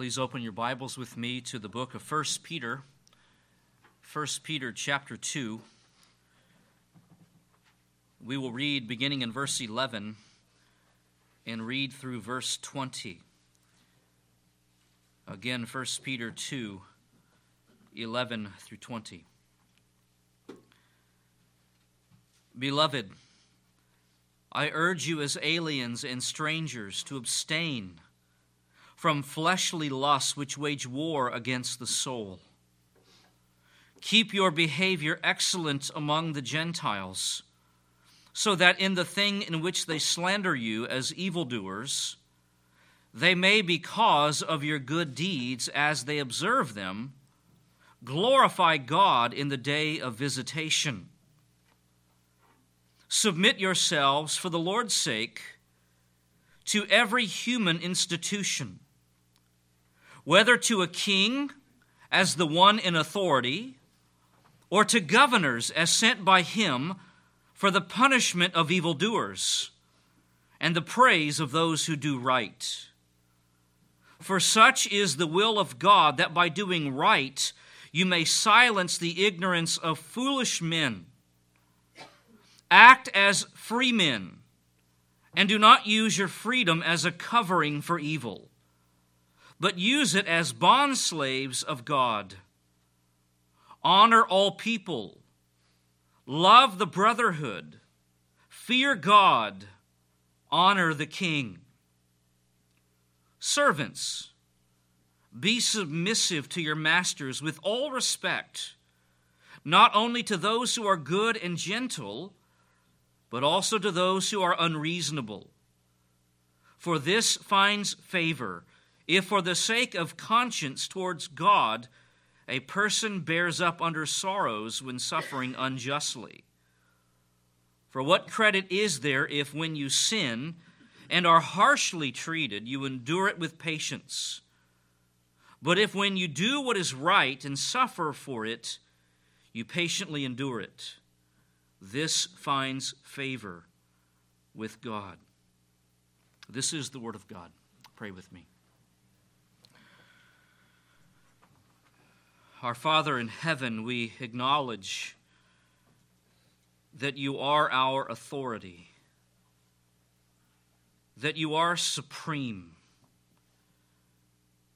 Please open your Bibles with me to the book of 1 Peter. 1 Peter chapter 2. We will read beginning in verse 11 and read through verse 20. Again, 1 Peter 2 11 through 20. Beloved, I urge you as aliens and strangers to abstain from fleshly lusts which wage war against the soul. Keep your behavior excellent among the Gentiles, so that in the thing in which they slander you as evildoers, they may, because of your good deeds as they observe them, glorify God in the day of visitation. Submit yourselves for the Lord's sake to every human institution whether to a king as the one in authority, or to governors as sent by him for the punishment of evildoers and the praise of those who do right. For such is the will of God that by doing right you may silence the ignorance of foolish men. Act as free men, and do not use your freedom as a covering for evil but use it as bondslaves of God. Honor all people, love the brotherhood, fear God, honor the king. Servants, be submissive to your masters with all respect, not only to those who are good and gentle, but also to those who are unreasonable. For this finds favor if for the sake of conscience towards God, a person bears up under sorrows when suffering unjustly. For what credit is there if, when you sin and are harshly treated, you endure it with patience? But if, when you do what is right and suffer for it, you patiently endure it, this finds favor with God. This is the Word of God. Pray with me. Our Father in heaven, we acknowledge that you are our authority, that you are supreme,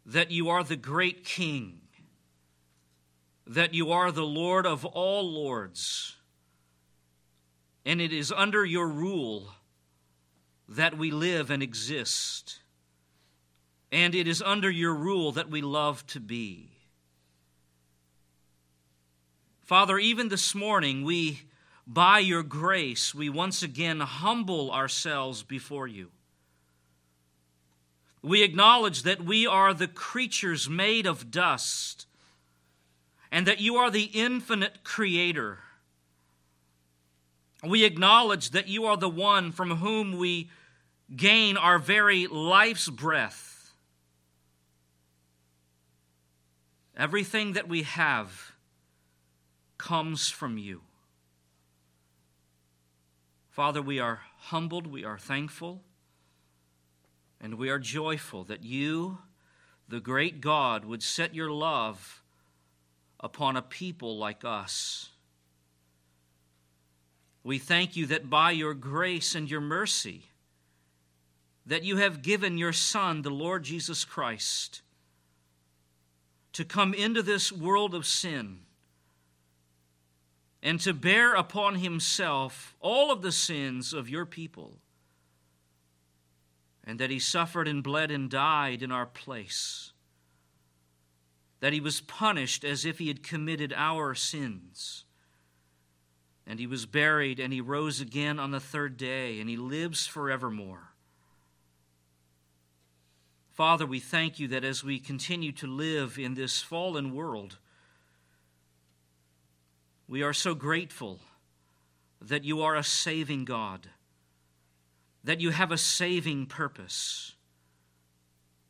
that you are the great King, that you are the Lord of all lords, and it is under your rule that we live and exist, and it is under your rule that we love to be. Father, even this morning, we, by your grace, we once again humble ourselves before you. We acknowledge that we are the creatures made of dust and that you are the infinite creator. We acknowledge that you are the one from whom we gain our very life's breath. Everything that we have comes from you. Father, we are humbled, we are thankful, and we are joyful that you, the great God, would set your love upon a people like us. We thank you that by your grace and your mercy, that you have given your Son, the Lord Jesus Christ, to come into this world of sin and to bear upon himself all of the sins of your people, and that he suffered and bled and died in our place, that he was punished as if he had committed our sins. And he was buried, and he rose again on the third day, and he lives forevermore. Father, we thank you that as we continue to live in this fallen world, we are so grateful that you are a saving God, that you have a saving purpose.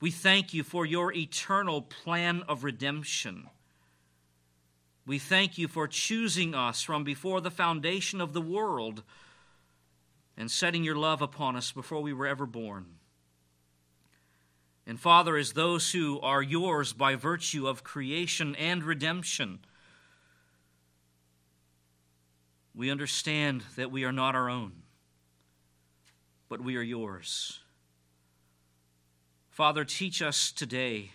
We thank you for your eternal plan of redemption. We thank you for choosing us from before the foundation of the world and setting your love upon us before we were ever born. And Father, as those who are yours by virtue of creation and redemption, we understand that we are not our own, but we are yours. Father, teach us today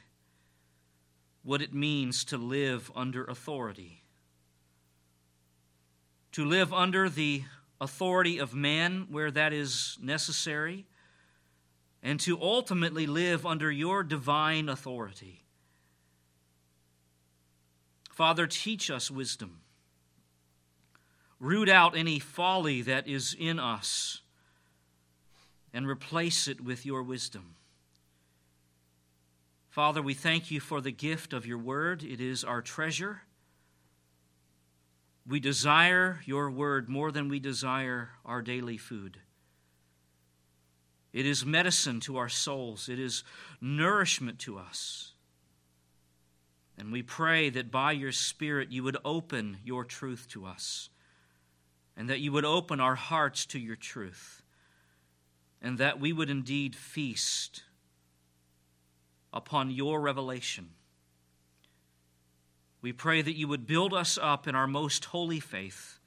what it means to live under authority. To live under the authority of man where that is necessary, and to ultimately live under your divine authority. Father, teach us wisdom. Root out any folly that is in us and replace it with your wisdom. Father, we thank you for the gift of your word. It is our treasure. We desire your word more than we desire our daily food. It is medicine to our souls, it is nourishment to us. And we pray that by your Spirit you would open your truth to us, and that you would open our hearts to your truth, and that we would indeed feast upon your revelation. We pray that you would build us up in our most holy faith.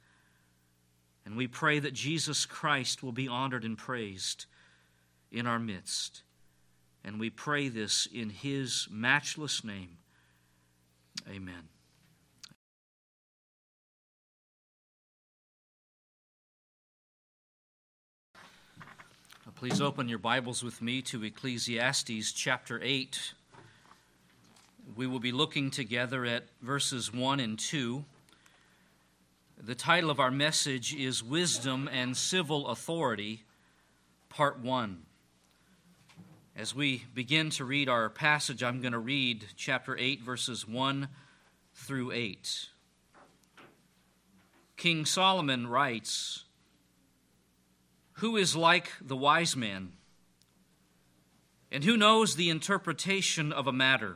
And we pray that Jesus Christ will be honored and praised in our midst. And we pray this in his matchless name. Amen. Please open your Bibles with me to Ecclesiastes chapter 8. We will be looking together at verses 1 and 2. The title of our message is Wisdom and Civil Authority, Part 1. As we begin to read our passage, I'm going to read chapter 8, verses 1 through 8. King Solomon writes, who is like the wise man? And who knows the interpretation of a matter?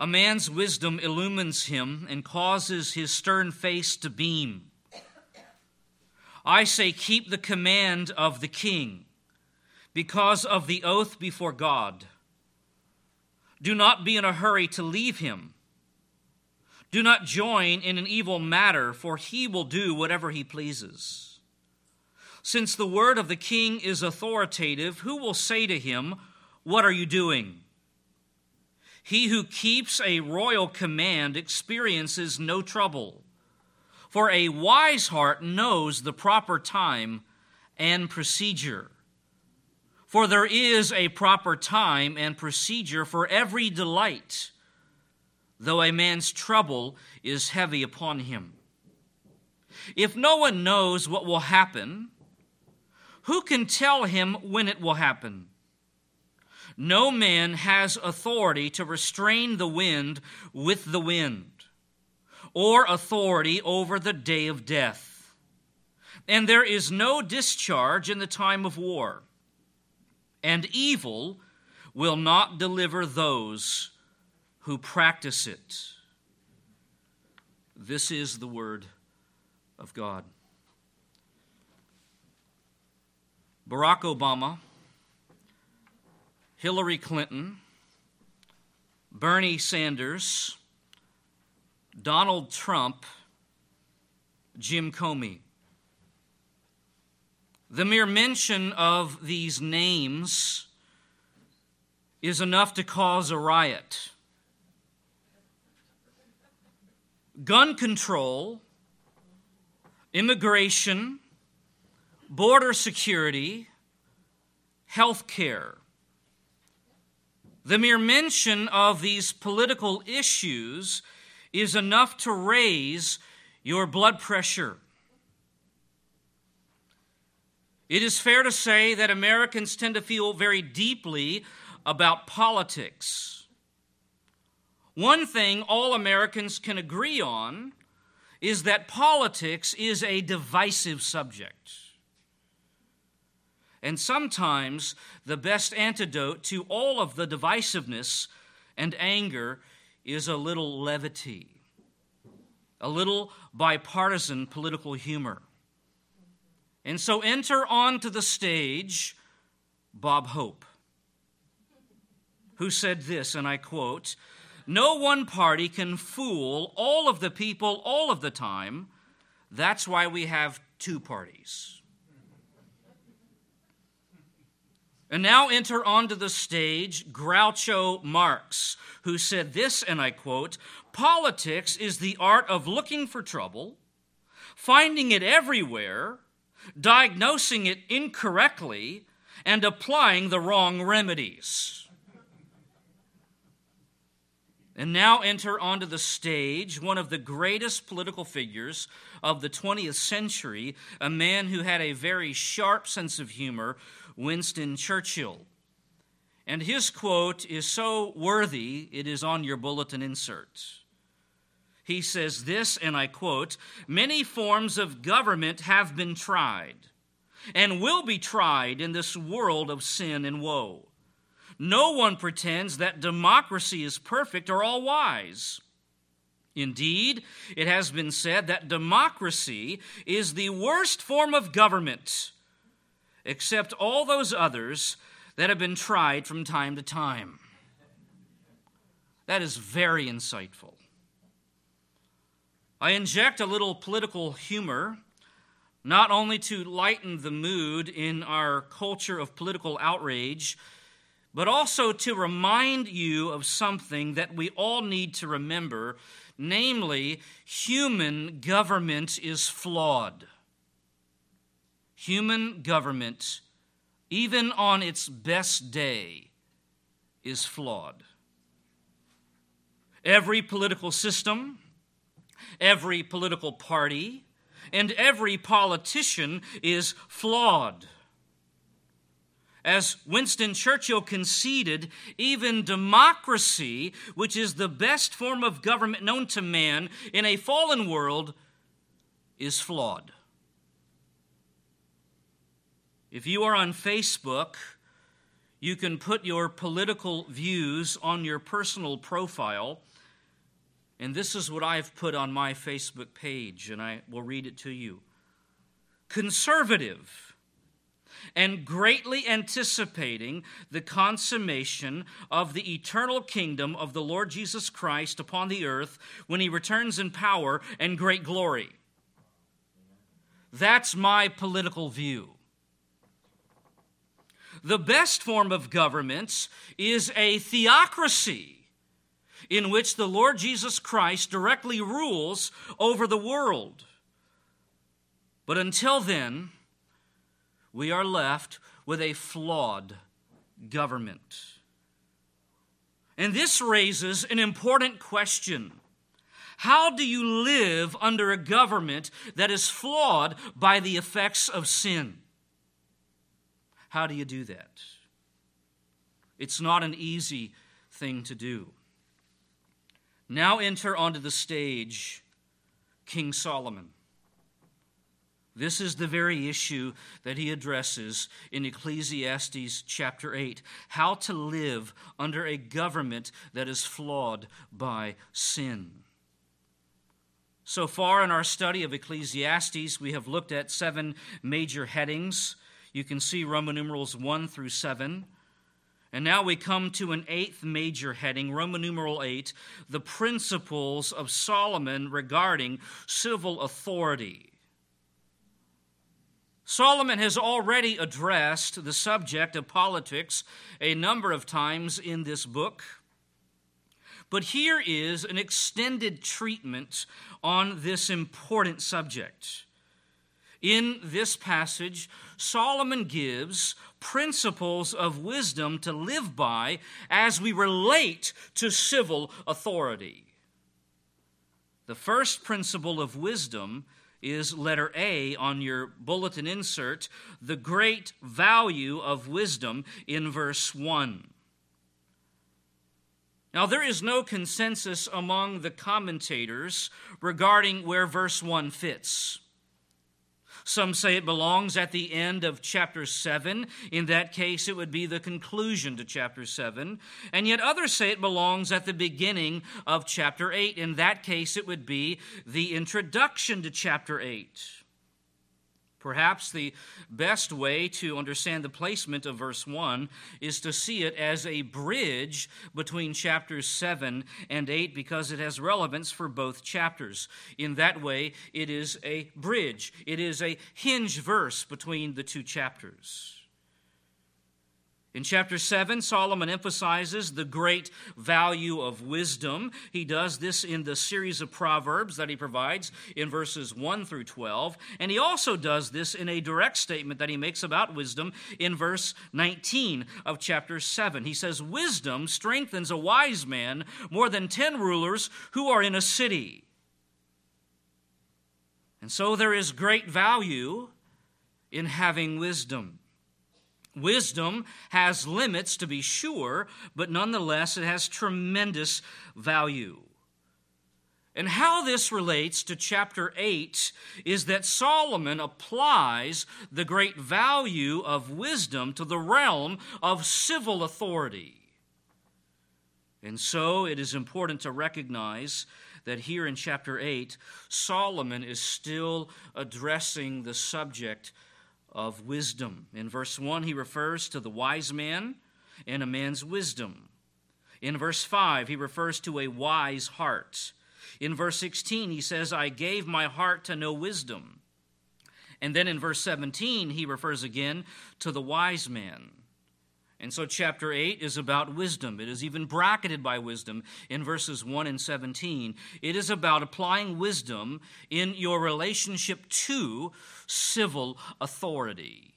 A man's wisdom illumines him and causes his stern face to beam. I say, keep the command of the king because of the oath before God. Do not be in a hurry to leave him. Do not join in an evil matter, for he will do whatever he pleases. Since the word of the king is authoritative, who will say to him, What are you doing? He who keeps a royal command experiences no trouble, for a wise heart knows the proper time and procedure. For there is a proper time and procedure for every delight, though a man's trouble is heavy upon him. If no one knows what will happen, who can tell him when it will happen? No man has authority to restrain the wind with the wind, or authority over the day of death. And there is no discharge in the time of war. And evil will not deliver those who practice it. This is the word of God. Barack Obama, Hillary Clinton, Bernie Sanders, Donald Trump, Jim Comey. The mere mention of these names is enough to cause a riot. Gun control, immigration, border security, health care. The mere mention of these political issues is enough to raise your blood pressure. It is fair to say that Americans tend to feel very deeply about politics. One thing all Americans can agree on is that politics is a divisive subject. And sometimes the best antidote to all of the divisiveness and anger is a little levity, a little bipartisan political humor. And so enter onto the stage Bob Hope. who said this, and I quote No one party can fool all of the people all of the time. That's why we have two parties. And now enter onto the stage Groucho Marx, who said this, and I quote Politics is the art of looking for trouble, finding it everywhere, diagnosing it incorrectly, and applying the wrong remedies. And now enter onto the stage one of the greatest political figures of the 20th century, a man who had a very sharp sense of humor, Winston Churchill. And his quote is so worthy, it is on your bulletin insert. He says this, and I quote Many forms of government have been tried and will be tried in this world of sin and woe. No one pretends that democracy is perfect or all wise. Indeed, it has been said that democracy is the worst form of government except all those others that have been tried from time to time. That is very insightful. I inject a little political humor, not only to lighten the mood in our culture of political outrage, but also to remind you of something that we all need to remember namely, human government is flawed. Human government, even on its best day, is flawed. Every political system, every political party, and every politician is flawed. As Winston Churchill conceded, even democracy, which is the best form of government known to man in a fallen world, is flawed. If you are on Facebook, you can put your political views on your personal profile. And this is what I've put on my Facebook page, and I will read it to you. Conservative and greatly anticipating the consummation of the eternal kingdom of the Lord Jesus Christ upon the earth when he returns in power and great glory. That's my political view. The best form of governments is a theocracy in which the Lord Jesus Christ directly rules over the world. But until then, we are left with a flawed government. And this raises an important question. How do you live under a government that is flawed by the effects of sin? How do you do that? It's not an easy thing to do. Now enter onto the stage King Solomon. This is the very issue that he addresses in Ecclesiastes chapter 8 how to live under a government that is flawed by sin. So far in our study of Ecclesiastes, we have looked at seven major headings you can see Roman numerals 1 through 7. And now we come to an eighth major heading, Roman numeral 8, the principles of Solomon regarding civil authority. Solomon has already addressed the subject of politics a number of times in this book. But here is an extended treatment on this important subject. In this passage, Solomon gives principles of wisdom to live by as we relate to civil authority. The first principle of wisdom is letter A on your bulletin insert, the great value of wisdom in verse 1. Now, there is no consensus among the commentators regarding where verse 1 fits. Some say it belongs at the end of chapter 7. In that case, it would be the conclusion to chapter 7. And yet others say it belongs at the beginning of chapter 8. In that case, it would be the introduction to chapter 8. Perhaps the best way to understand the placement of verse 1 is to see it as a bridge between chapters 7 and 8 because it has relevance for both chapters. In that way, it is a bridge, it is a hinge verse between the two chapters. In chapter 7, Solomon emphasizes the great value of wisdom. He does this in the series of proverbs that he provides in verses 1 through 12. And he also does this in a direct statement that he makes about wisdom in verse 19 of chapter 7. He says, Wisdom strengthens a wise man more than 10 rulers who are in a city. And so there is great value in having wisdom. Wisdom has limits, to be sure, but nonetheless, it has tremendous value. And how this relates to chapter 8 is that Solomon applies the great value of wisdom to the realm of civil authority. And so it is important to recognize that here in chapter 8, Solomon is still addressing the subject of wisdom. In verse 1, he refers to the wise man and a man's wisdom. In verse 5, he refers to a wise heart. In verse 16, he says, I gave my heart to know wisdom. And then in verse 17, he refers again to the wise man. And so, chapter 8 is about wisdom. It is even bracketed by wisdom in verses 1 and 17. It is about applying wisdom in your relationship to civil authority.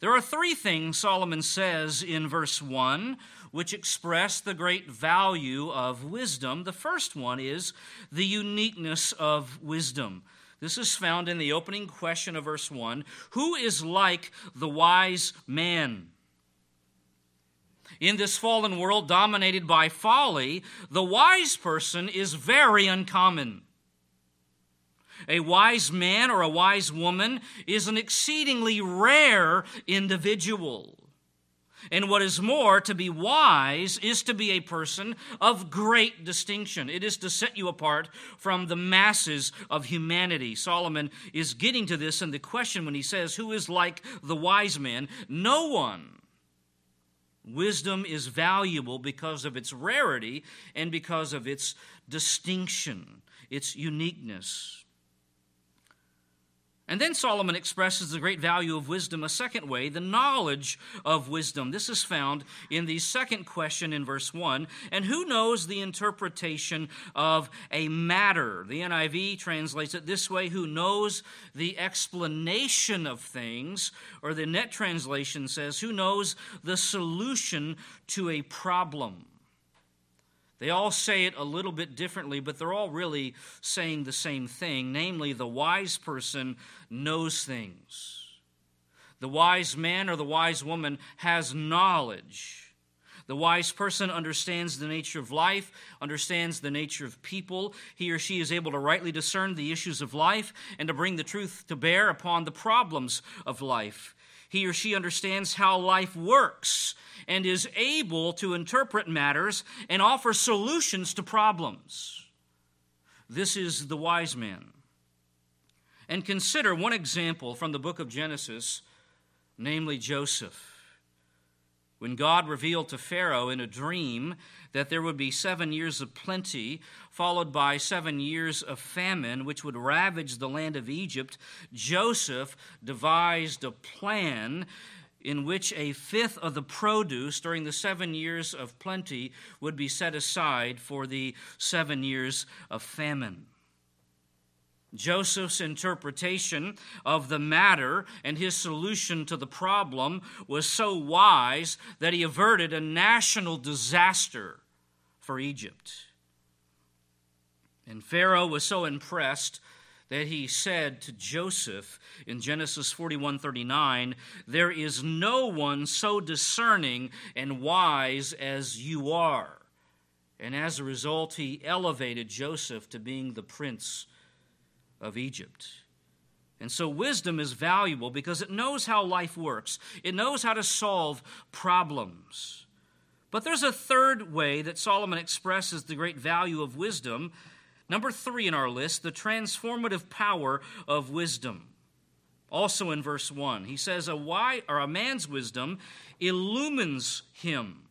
There are three things Solomon says in verse 1 which express the great value of wisdom. The first one is the uniqueness of wisdom. This is found in the opening question of verse 1 Who is like the wise man? In this fallen world dominated by folly, the wise person is very uncommon. A wise man or a wise woman is an exceedingly rare individual. And what is more, to be wise is to be a person of great distinction. It is to set you apart from the masses of humanity. Solomon is getting to this in the question when he says, Who is like the wise man? No one. Wisdom is valuable because of its rarity and because of its distinction, its uniqueness. And then Solomon expresses the great value of wisdom a second way, the knowledge of wisdom. This is found in the second question in verse 1. And who knows the interpretation of a matter? The NIV translates it this way who knows the explanation of things? Or the net translation says, who knows the solution to a problem? They all say it a little bit differently, but they're all really saying the same thing namely, the wise person knows things. The wise man or the wise woman has knowledge. The wise person understands the nature of life, understands the nature of people. He or she is able to rightly discern the issues of life and to bring the truth to bear upon the problems of life. He or she understands how life works and is able to interpret matters and offer solutions to problems. This is the wise man. And consider one example from the book of Genesis, namely Joseph. When God revealed to Pharaoh in a dream that there would be seven years of plenty, followed by seven years of famine, which would ravage the land of Egypt, Joseph devised a plan in which a fifth of the produce during the seven years of plenty would be set aside for the seven years of famine. Joseph's interpretation of the matter and his solution to the problem was so wise that he averted a national disaster for Egypt. And Pharaoh was so impressed that he said to Joseph in Genesis 41:39, "There is no one so discerning and wise as you are." And as a result, he elevated Joseph to being the prince of Egypt. And so, wisdom is valuable because it knows how life works, it knows how to solve problems. But there's a third way that Solomon expresses the great value of wisdom, Number three in our list, the transformative power of wisdom. Also in verse 1, he says, A, why, or a man's wisdom illumines him.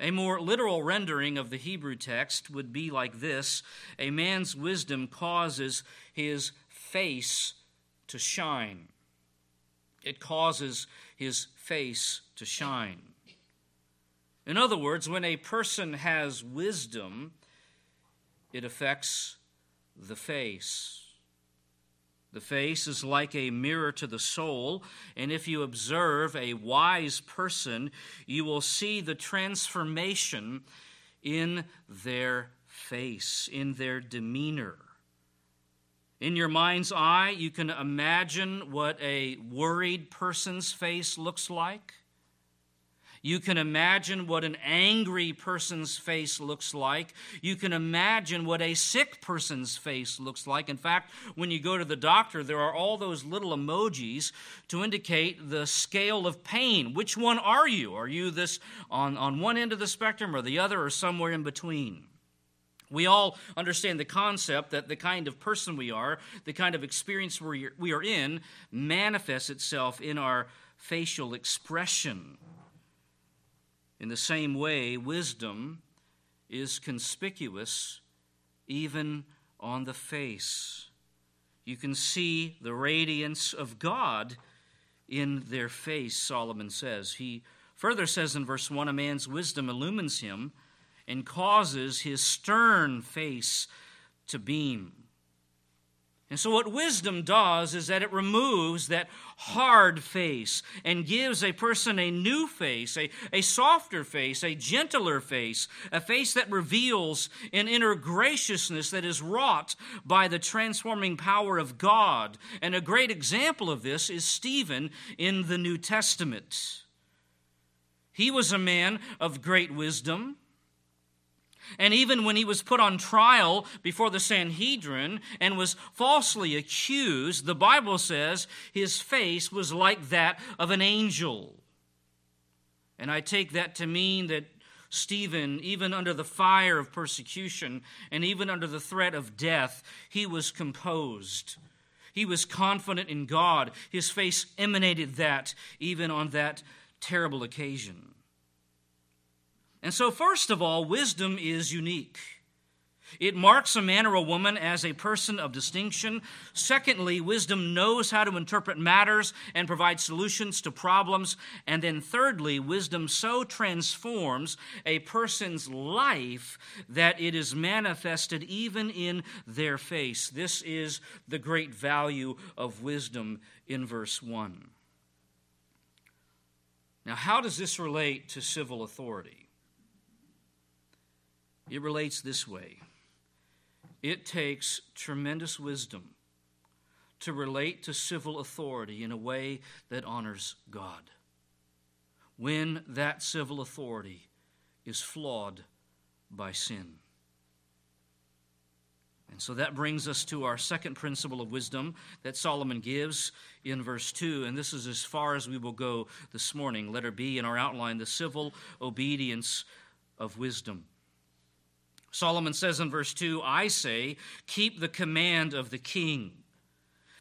A more literal rendering of the Hebrew text would be like this A man's wisdom causes his face to shine. It causes his face to shine. In other words, when a person has wisdom, it affects the face. The face is like a mirror to the soul, and if you observe a wise person, you will see the transformation in their face, in their demeanor. In your mind's eye, you can imagine what a worried person's face looks like. You can imagine what an angry person's face looks like. You can imagine what a sick person's face looks like. In fact, when you go to the doctor, there are all those little emojis to indicate the scale of pain. Which one are you? Are you this on, on one end of the spectrum or the other or somewhere in between? We all understand the concept that the kind of person we are, the kind of experience we are in, manifests itself in our facial expression. In the same way, wisdom is conspicuous even on the face. You can see the radiance of God in their face, Solomon says. He further says in verse 1 a man's wisdom illumines him and causes his stern face to beam. And so, what wisdom does is that it removes that hard face and gives a person a new face, a, a softer face, a gentler face, a face that reveals an inner graciousness that is wrought by the transforming power of God. And a great example of this is Stephen in the New Testament. He was a man of great wisdom. And even when he was put on trial before the Sanhedrin and was falsely accused, the Bible says his face was like that of an angel. And I take that to mean that Stephen, even under the fire of persecution and even under the threat of death, he was composed. He was confident in God. His face emanated that even on that terrible occasion. And so, first of all, wisdom is unique. It marks a man or a woman as a person of distinction. Secondly, wisdom knows how to interpret matters and provide solutions to problems. And then, thirdly, wisdom so transforms a person's life that it is manifested even in their face. This is the great value of wisdom in verse 1. Now, how does this relate to civil authority? It relates this way it takes tremendous wisdom to relate to civil authority in a way that honors God. When that civil authority is flawed by sin. And so that brings us to our second principle of wisdom that Solomon gives in verse 2. And this is as far as we will go this morning. Letter B in our outline the civil obedience of wisdom. Solomon says in verse 2 I say, keep the command of the king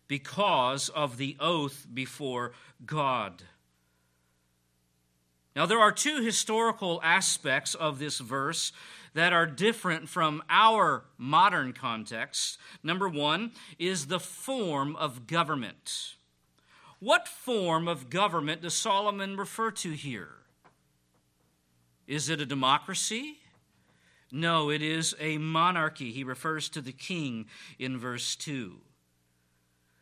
because of the oath before God. Now, there are two historical aspects of this verse that are different from our modern context. Number one is the form of government. What form of government does Solomon refer to here? Is it a democracy? No, it is a monarchy. He refers to the king in verse 2.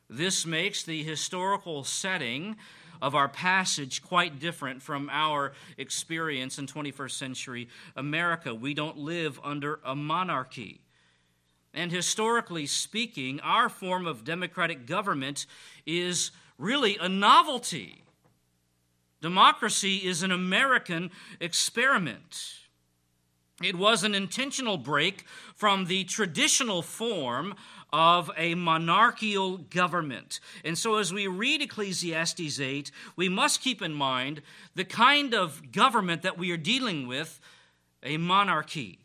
This makes the historical setting of our passage quite different from our experience in 21st century America. We don't live under a monarchy. And historically speaking, our form of democratic government is really a novelty. Democracy is an American experiment. It was an intentional break from the traditional form of a monarchical government. And so, as we read Ecclesiastes 8, we must keep in mind the kind of government that we are dealing with a monarchy.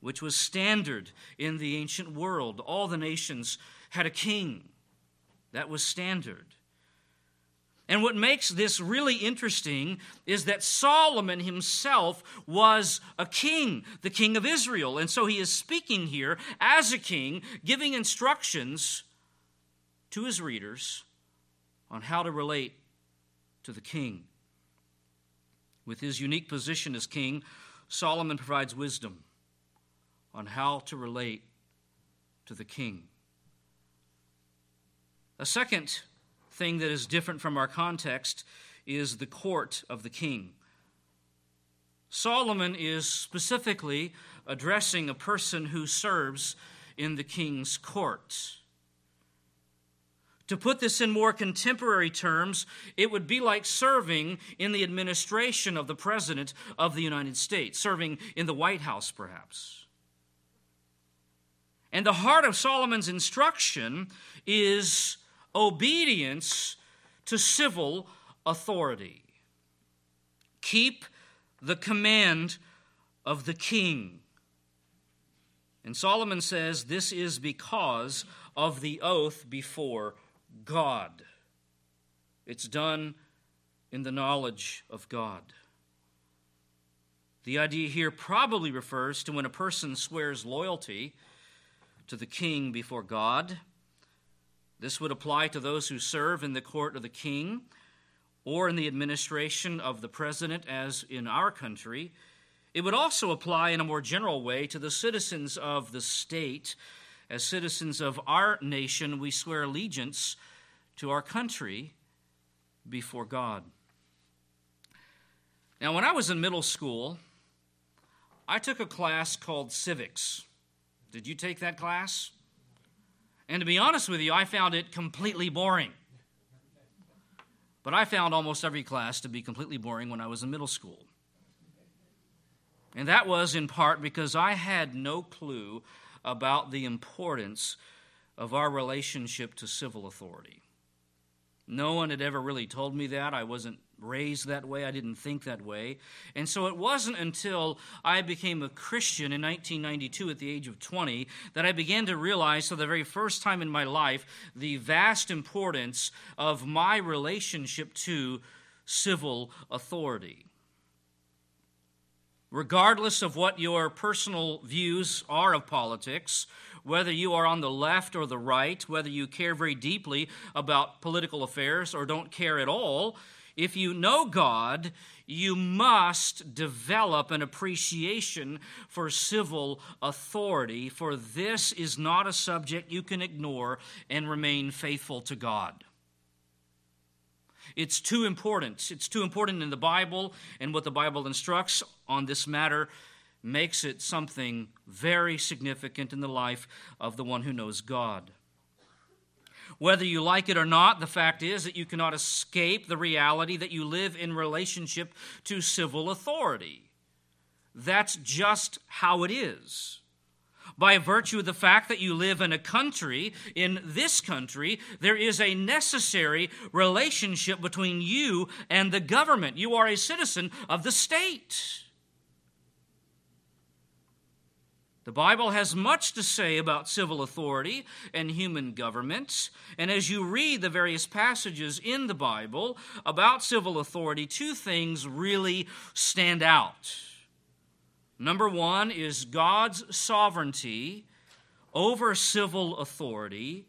which was standard in the ancient world. All the nations had a king. That was standard. And what makes this really interesting is that Solomon himself was a king, the king of Israel. And so he is speaking here as a king, giving instructions to his readers on how to relate to the king. With his unique position as king, Solomon provides wisdom on how to relate to the king. A second thing that is different from our context is the court of the king. Solomon is specifically addressing a person who serves in the king's court. To put this in more contemporary terms, it would be like serving in the administration of the President of the United States, serving in the White House, perhaps. And the heart of Solomon's instruction is obedience to civil authority. Keep the command of the king. And Solomon says this is because of the oath before God. It's done in the knowledge of God. The idea here probably refers to when a person swears loyalty to the king before God. This would apply to those who serve in the court of the king or in the administration of the president, as in our country. It would also apply in a more general way to the citizens of the state. As citizens of our nation, we swear allegiance to our country before God. Now, when I was in middle school, I took a class called civics. Did you take that class? And to be honest with you, I found it completely boring. But I found almost every class to be completely boring when I was in middle school. And that was in part because I had no clue about the importance of our relationship to civil authority. No one had ever really told me that. I wasn't raised that way. I didn't think that way. And so it wasn't until I became a Christian in 1992 at the age of 20 that I began to realize, for the very first time in my life, the vast importance of my relationship to civil authority. Regardless of what your personal views are of politics, whether you are on the left or the right, whether you care very deeply about political affairs or don't care at all, if you know God, you must develop an appreciation for civil authority, for this is not a subject you can ignore and remain faithful to God. It's too important. It's too important in the Bible and what the Bible instructs on this matter makes it something very significant in the life of the one who knows God. Whether you like it or not, the fact is that you cannot escape the reality that you live in relationship to civil authority. That's just how it is. By virtue of the fact that you live in a country, in this country, there is a necessary relationship between you and the government. You are a citizen of the state. The Bible has much to say about civil authority and human government. And as you read the various passages in the Bible about civil authority, two things really stand out. Number one is God's sovereignty over civil authority.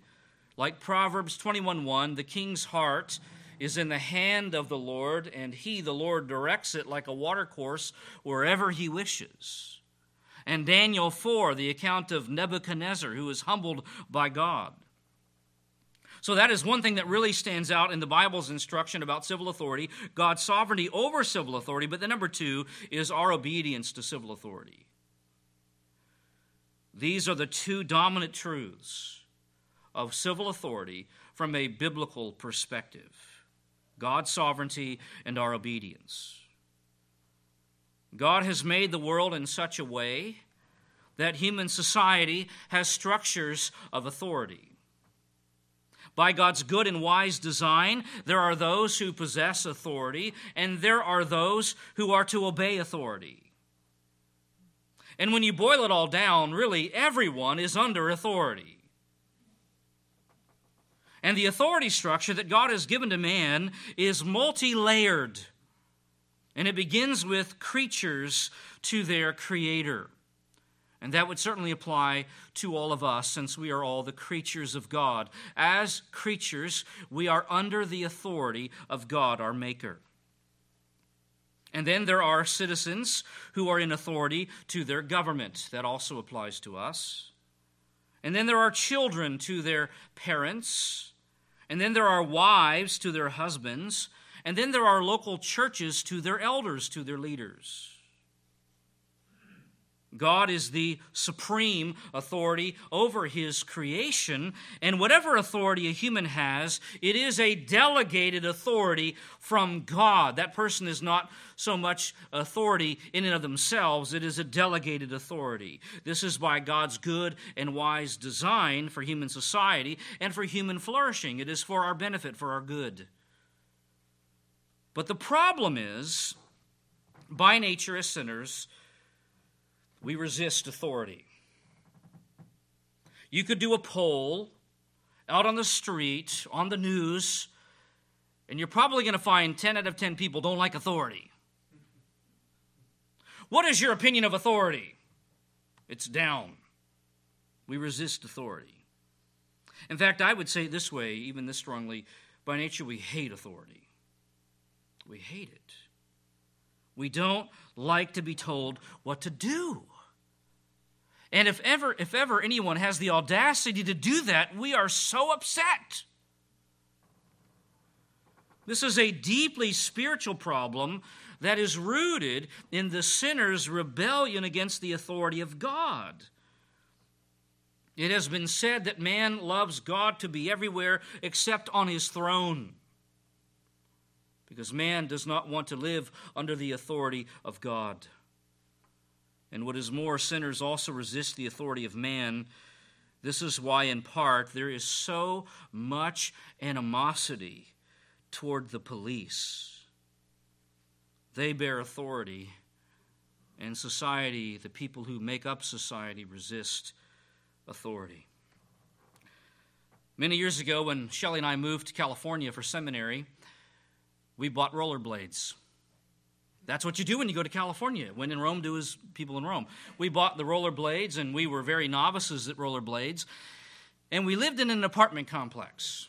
Like Proverbs 21:1, the king's heart is in the hand of the Lord, and he, the Lord, directs it like a watercourse wherever he wishes and Daniel 4, the account of Nebuchadnezzar, who was humbled by God. So, that is one thing that really stands out in the Bible's instruction about civil authority God's sovereignty over civil authority. But the number two is our obedience to civil authority. These are the two dominant truths of civil authority from a biblical perspective God's sovereignty and our obedience. God has made the world in such a way that human society has structures of authority. By God's good and wise design, there are those who possess authority, and there are those who are to obey authority. And when you boil it all down, really everyone is under authority. And the authority structure that God has given to man is multi layered. And it begins with creatures to their creator. And that would certainly apply to all of us since we are all the creatures of God. As creatures, we are under the authority of God, our Maker. And then there are citizens who are in authority to their government. That also applies to us. And then there are children to their parents. And then there are wives to their husbands. And then there are local churches to their elders, to their leaders. God is the supreme authority over his creation, and whatever authority a human has, it is a delegated authority from God. That person is not so much authority in and of themselves, it is a delegated authority. This is by God's good and wise design for human society and for human flourishing. It is for our benefit, for our good. But the problem is, by nature as sinners, we resist authority. You could do a poll out on the street, on the news, and you're probably going to find 10 out of 10 people don't like authority. What is your opinion of authority? It's down. We resist authority. In fact, I would say this way, even this strongly by nature, we hate authority. We hate it. We don't like to be told what to do. And if ever, if ever anyone has the audacity to do that, we are so upset. This is a deeply spiritual problem that is rooted in the sinner's rebellion against the authority of God. It has been said that man loves God to be everywhere except on his throne, because man does not want to live under the authority of God. And what is more, sinners also resist the authority of man. This is why, in part, there is so much animosity toward the police. They bear authority, and society, the people who make up society, resist authority. Many years ago, when Shelley and I moved to California for seminary, we bought rollerblades. That's what you do when you go to California. When in Rome, do as people in Rome. We bought the rollerblades, and we were very novices at rollerblades. And we lived in an apartment complex.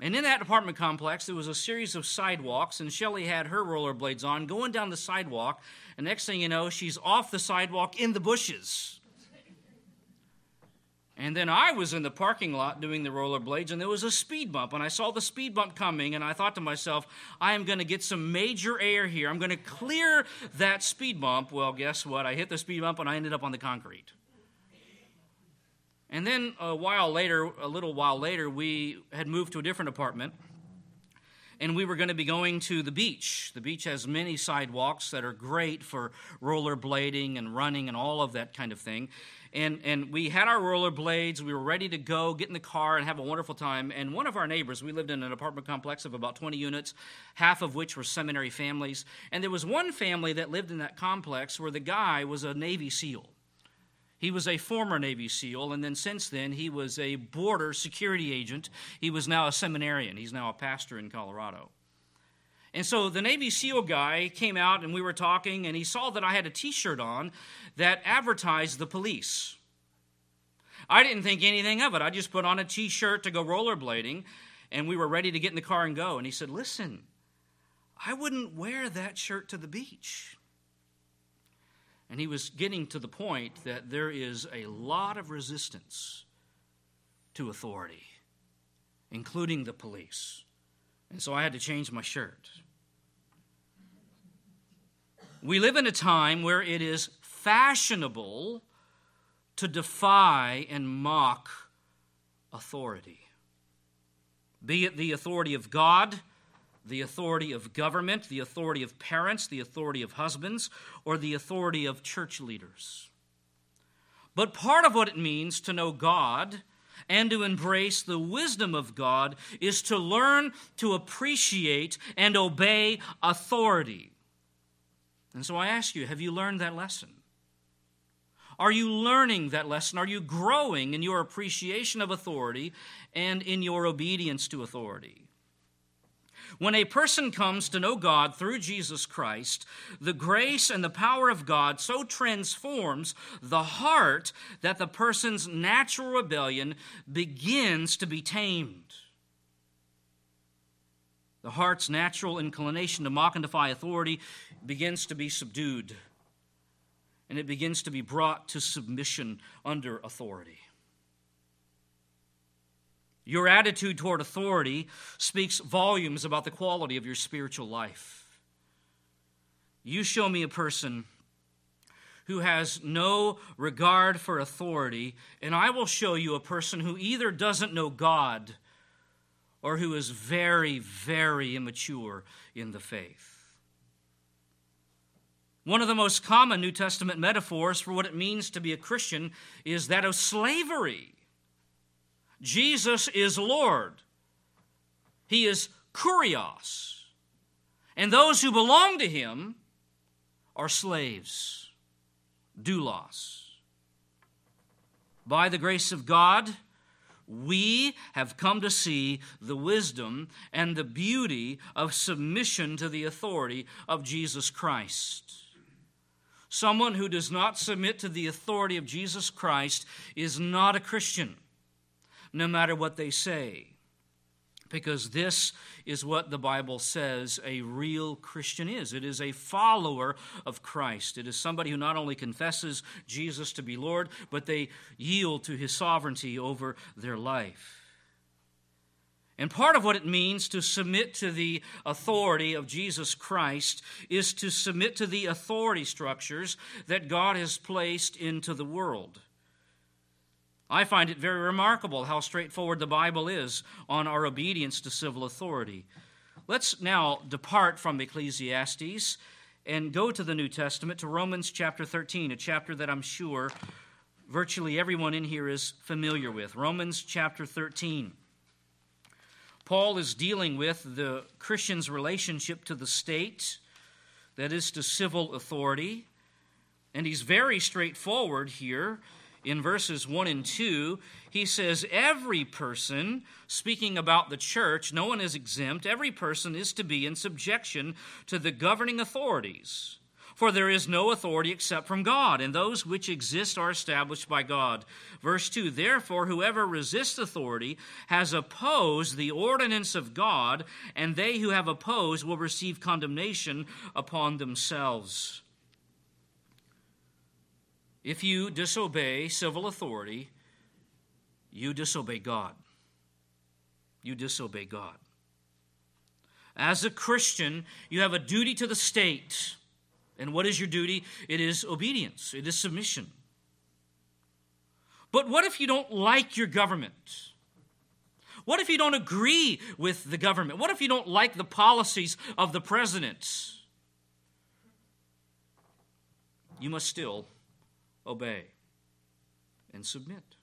And in that apartment complex, there was a series of sidewalks, and Shelley had her rollerblades on, going down the sidewalk. And next thing you know, she's off the sidewalk in the bushes. And then I was in the parking lot doing the rollerblades, and there was a speed bump. And I saw the speed bump coming, and I thought to myself, I am going to get some major air here. I'm going to clear that speed bump. Well, guess what? I hit the speed bump, and I ended up on the concrete. And then a while later, a little while later, we had moved to a different apartment and we were going to be going to the beach. The beach has many sidewalks that are great for rollerblading and running and all of that kind of thing. And, and we had our rollerblades. We were ready to go, get in the car, and have a wonderful time. And one of our neighbors, we lived in an apartment complex of about 20 units, half of which were seminary families. And there was one family that lived in that complex where the guy was a Navy SEAL. He was a former Navy SEAL, and then since then, he was a border security agent. He was now a seminarian. He's now a pastor in Colorado. And so the Navy SEAL guy came out, and we were talking, and he saw that I had a t shirt on that advertised the police. I didn't think anything of it. I just put on a t shirt to go rollerblading, and we were ready to get in the car and go. And he said, Listen, I wouldn't wear that shirt to the beach. And he was getting to the point that there is a lot of resistance to authority, including the police. And so I had to change my shirt. We live in a time where it is fashionable to defy and mock authority, be it the authority of God the authority of government, the authority of parents, the authority of husbands, or the authority of church leaders. But part of what it means to know God and to embrace the wisdom of God is to learn to appreciate and obey authority. And so I ask you, have you learned that lesson? Are you learning that lesson? Are you growing in your appreciation of authority and in your obedience to authority? When a person comes to know God through Jesus Christ, the grace and the power of God so transforms the heart that the person's natural rebellion begins to be tamed. The heart's natural inclination to mock and defy authority begins to be subdued, and it begins to be brought to submission under authority. Your attitude toward authority speaks volumes about the quality of your spiritual life. You show me a person who has no regard for authority, and I will show you a person who either doesn't know God or who is very, very immature in the faith. One of the most common New Testament metaphors for what it means to be a Christian is that of slavery. Jesus is Lord, He is Kurios, and those who belong to Him are slaves, doulos. By the grace of God, we have come to see the wisdom and the beauty of submission to the authority of Jesus Christ. Someone who does not submit to the authority of Jesus Christ is not a Christian, no matter what they say. Because this is what the Bible says a real Christian is. It is a follower of Christ. It is somebody who not only confesses Jesus to be Lord, but they yield to his sovereignty over their life. And part of what it means to submit to the authority of Jesus Christ is to submit to the authority structures that God has placed into the world. I find it very remarkable how straightforward the Bible is on our obedience to civil authority. Let's now depart from Ecclesiastes and go to the New Testament, to Romans chapter 13, a chapter that I'm sure virtually everyone in here is familiar with. Romans chapter 13. Paul is dealing with the Christian's relationship to the state, that is, to civil authority. And he's very straightforward here in verses 1 and 2, he says, Every person, speaking about the church, no one is exempt, every person is to be in subjection to the governing authorities. For there is no authority except from God, and those which exist are established by God. Verse 2 Therefore, whoever resists authority has opposed the ordinance of God, and they who have opposed will receive condemnation upon themselves. If you disobey civil authority, you disobey God. You disobey God. As a Christian, you have a duty to the state. And what is your duty? It is obedience, it is submission. But what if you don't like your government? What if you don't agree with the government? What if you don't like the policies of the president? You must still obey, and submit.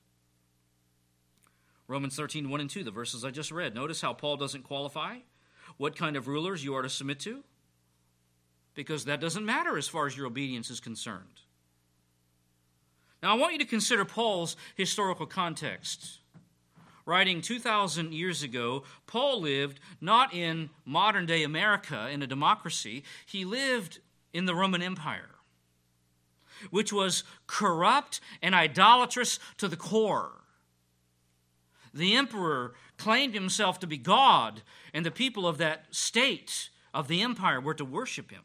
Romans 13, 1 and 2, the verses I just read. Notice how Paul doesn't qualify what kind of rulers you are to submit to, because that doesn't matter as far as your obedience is concerned. Now, I want you to consider Paul's historical context. Writing 2,000 years ago, Paul lived not in modern day America in a democracy, he lived in the Roman Empire which was corrupt and idolatrous to the core. The emperor claimed himself to be God, and the people of that state of the empire were to worship him.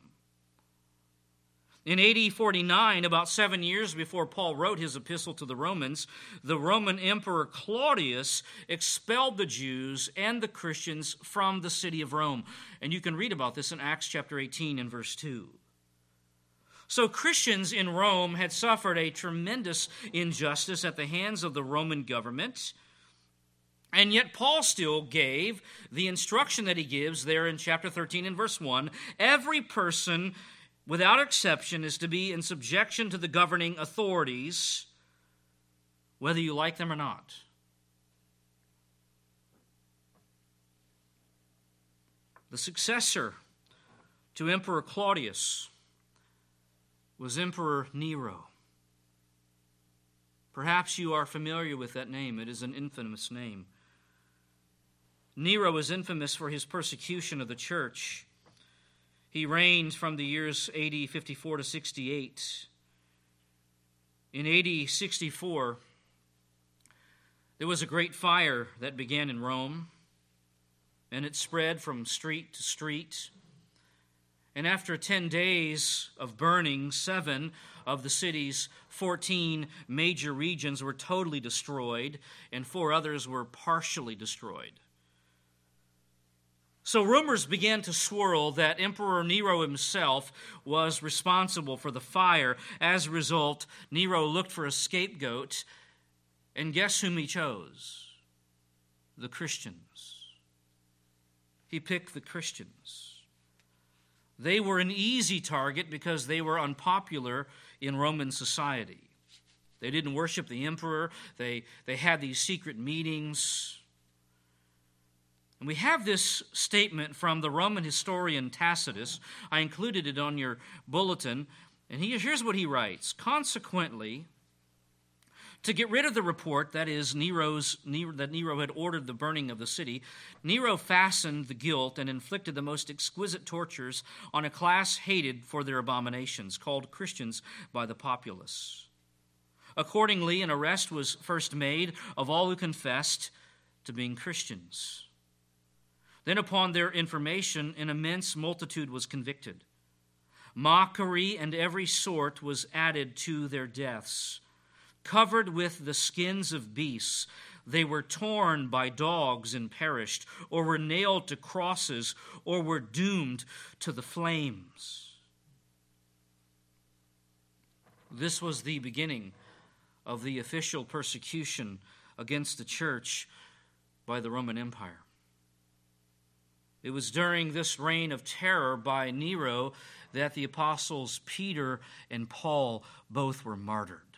In AD 49, about seven years before Paul wrote his epistle to the Romans, the Roman Emperor Claudius expelled the Jews and the Christians from the city of Rome. And you can read about this in Acts chapter 18 and verse 2. So, Christians in Rome had suffered a tremendous injustice at the hands of the Roman government. And yet, Paul still gave the instruction that he gives there in chapter 13 and verse 1 every person, without exception, is to be in subjection to the governing authorities, whether you like them or not. The successor to Emperor Claudius was Emperor Nero. Perhaps you are familiar with that name. It is an infamous name. Nero was infamous for his persecution of the church. He reigned from the years AD 54 to 68. In AD 64, there was a great fire that began in Rome, and it spread from street to street. And after 10 days of burning, seven of the city's 14 major regions were totally destroyed, and four others were partially destroyed. So rumors began to swirl that Emperor Nero himself was responsible for the fire. As a result, Nero looked for a scapegoat, and guess whom he chose? The Christians. He picked the Christians. They were an easy target because they were unpopular in Roman society. They didn't worship the emperor, they, they had these secret meetings. And we have this statement from the Roman historian Tacitus. I included it on your bulletin. And he, here's what he writes Consequently, to get rid of the report, that is, Nero's, Nero, that Nero had ordered the burning of the city, Nero fastened the guilt and inflicted the most exquisite tortures on a class hated for their abominations, called Christians by the populace. Accordingly, an arrest was first made of all who confessed to being Christians. Then, upon their information, an immense multitude was convicted. Mockery and every sort was added to their deaths. Covered with the skins of beasts, they were torn by dogs and perished, or were nailed to crosses, or were doomed to the flames. This was the beginning of the official persecution against the church by the Roman Empire. It was during this reign of terror by Nero that the apostles Peter and Paul both were martyred.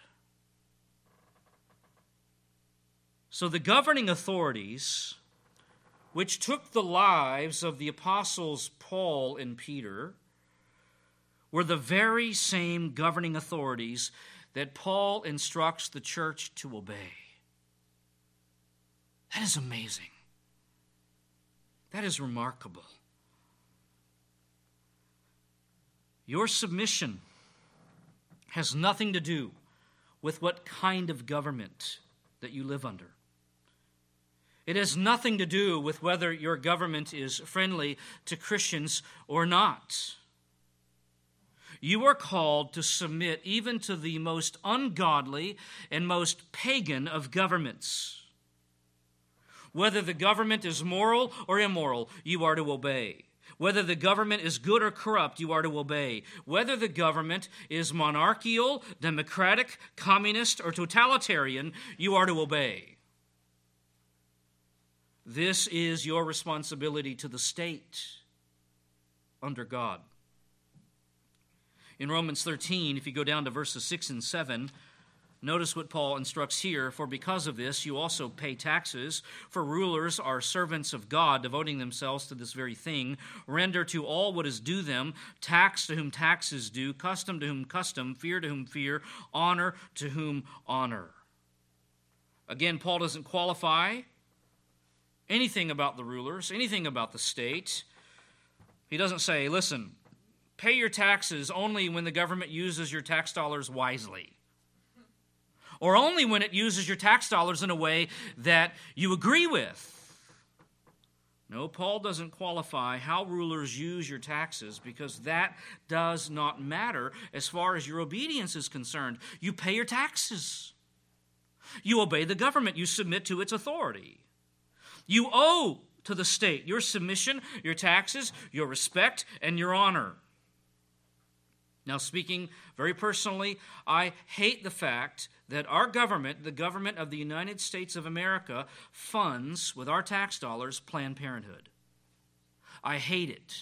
So the governing authorities, which took the lives of the apostles Paul and Peter, were the very same governing authorities that Paul instructs the church to obey. That is amazing. That is remarkable. Your submission has nothing to do with what kind of government that you live under. It has nothing to do with whether your government is friendly to Christians or not. You are called to submit even to the most ungodly and most pagan of governments. Whether the government is moral or immoral, you are to obey. Whether the government is good or corrupt, you are to obey. Whether the government is monarchical, democratic, communist, or totalitarian, you are to obey. This is your responsibility to the state under God. In Romans 13, if you go down to verses 6 and 7, Notice what Paul instructs here For because of this, you also pay taxes, for rulers are servants of God, devoting themselves to this very thing. Render to all what is due them tax to whom tax is due, custom to whom custom, fear to whom fear, honor to whom honor. Again, Paul doesn't qualify anything about the rulers, anything about the state. He doesn't say, listen, pay your taxes only when the government uses your tax dollars wisely or only when it uses your tax dollars in a way that you agree with. No, Paul doesn't qualify how rulers use your taxes because that does not matter as far as your obedience is concerned. You pay your taxes, you obey the government, you submit to its authority. You owe to the state your submission, your taxes, your respect, and your honor. Now, speaking very personally, I hate the fact that our government, the government of the United States of America, funds with our tax dollars Planned Parenthood. I hate it.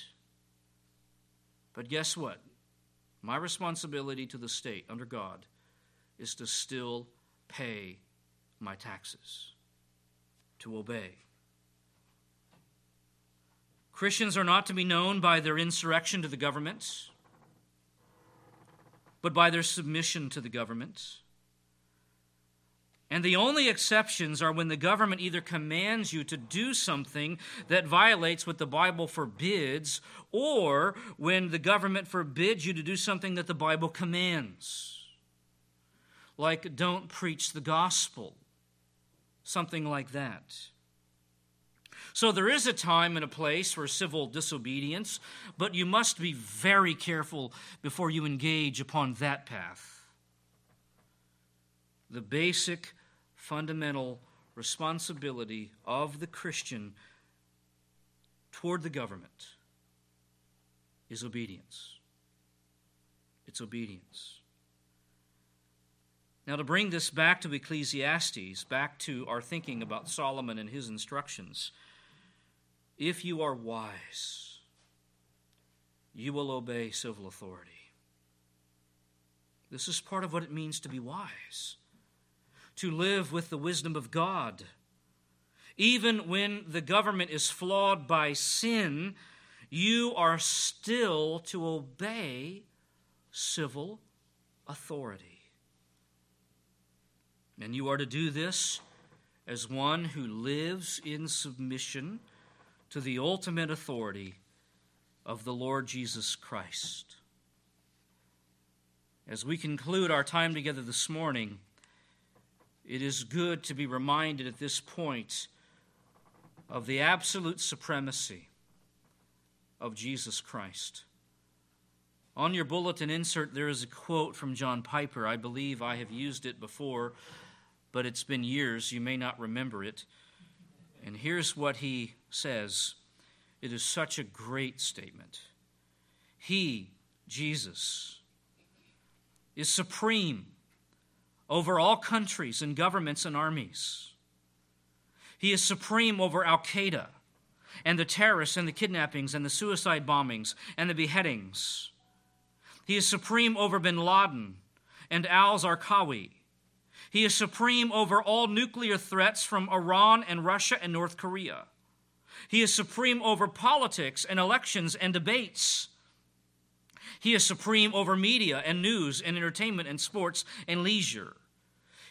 But guess what? My responsibility to the state under God is to still pay my taxes, to obey. Christians are not to be known by their insurrection to the government, but by their submission to the government. And the only exceptions are when the government either commands you to do something that violates what the Bible forbids, or when the government forbids you to do something that the Bible commands. Like, don't preach the gospel, something like that. So there is a time and a place for civil disobedience, but you must be very careful before you engage upon that path. The basic fundamental responsibility of the Christian toward the government is obedience. It's obedience. Now, to bring this back to Ecclesiastes, back to our thinking about Solomon and his instructions, if you are wise, you will obey civil authority. This is part of what it means to be wise to live with the wisdom of God. Even when the government is flawed by sin, you are still to obey civil authority. And you are to do this as one who lives in submission to the ultimate authority of the Lord Jesus Christ. As we conclude our time together this morning, it is good to be reminded at this point of the absolute supremacy of Jesus Christ. On your bulletin insert, there is a quote from John Piper. I believe I have used it before, but it's been years. You may not remember it. And here's what he says it is such a great statement. He, Jesus, is supreme over all countries and governments and armies. He is supreme over Al Qaeda and the terrorists and the kidnappings and the suicide bombings and the beheadings. He is supreme over bin Laden and al Zarqawi. He is supreme over all nuclear threats from Iran and Russia and North Korea. He is supreme over politics and elections and debates. He is supreme over media and news and entertainment and sports and leisure.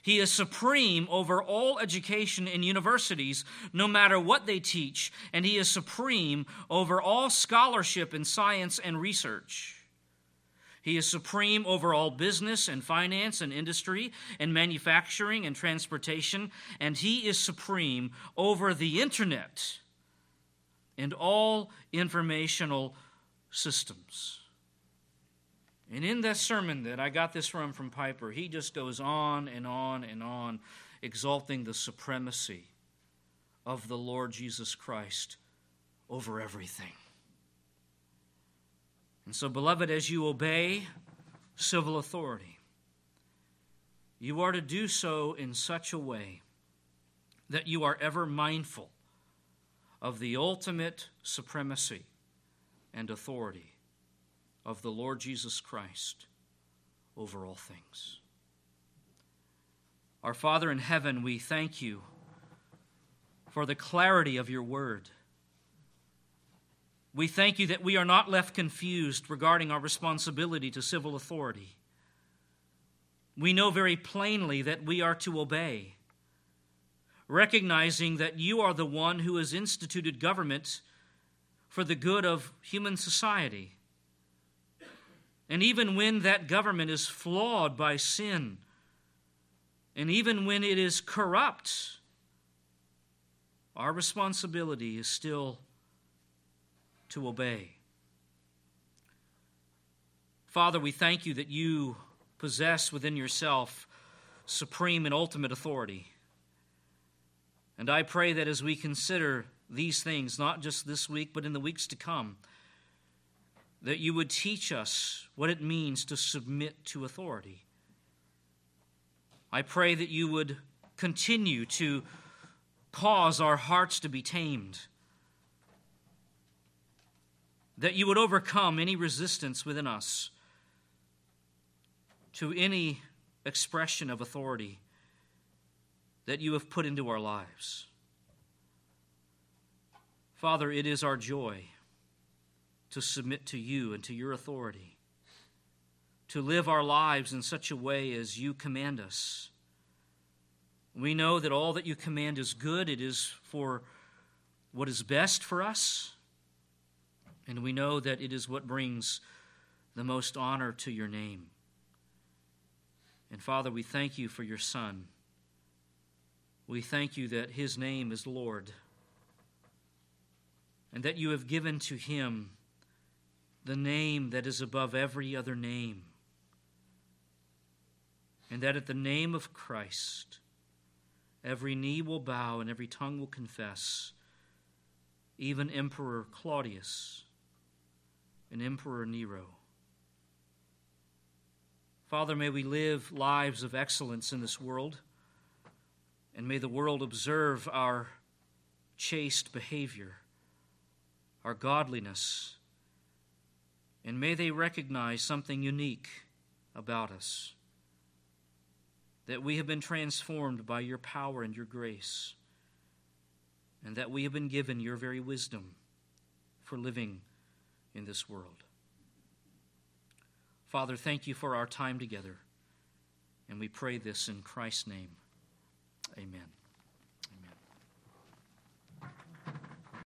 He is supreme over all education in universities, no matter what they teach, and he is supreme over all scholarship in science and research. He is supreme over all business and finance and industry and manufacturing and transportation, and he is supreme over the internet and all informational systems. And in that sermon that I got this from from Piper, he just goes on and on and on, exalting the supremacy of the Lord Jesus Christ over everything. And so, beloved, as you obey civil authority, you are to do so in such a way that you are ever mindful of the ultimate supremacy and authority of the Lord Jesus Christ over all things. Our Father in heaven, we thank you for the clarity of your word. We thank you that we are not left confused regarding our responsibility to civil authority. We know very plainly that we are to obey, recognizing that you are the one who has instituted government for the good of human society and even when that government is flawed by sin, and even when it is corrupt, our responsibility is still to obey. Father, we thank you that you possess within yourself supreme and ultimate authority. And I pray that as we consider these things, not just this week, but in the weeks to come, that you would teach us what it means to submit to authority. I pray that you would continue to cause our hearts to be tamed, that you would overcome any resistance within us to any expression of authority that you have put into our lives. Father, it is our joy to submit to you and to your authority, to live our lives in such a way as you command us, We know that all that you command is good, it is for what is best for us, and we know that it is what brings the most honor to your name. And Father, we thank you for your Son. We thank you that his name is Lord, and that you have given to him the name that is above every other name, and that at the name of Christ, every knee will bow and every tongue will confess, even Emperor Claudius and Emperor Nero. Father, may we live lives of excellence in this world, and may the world observe our chaste behavior, our godliness, and may they recognize something unique about us that we have been transformed by your power and your grace, and that we have been given your very wisdom for living in this world. Father, thank you for our time together, and we pray this in Christ's name. Amen.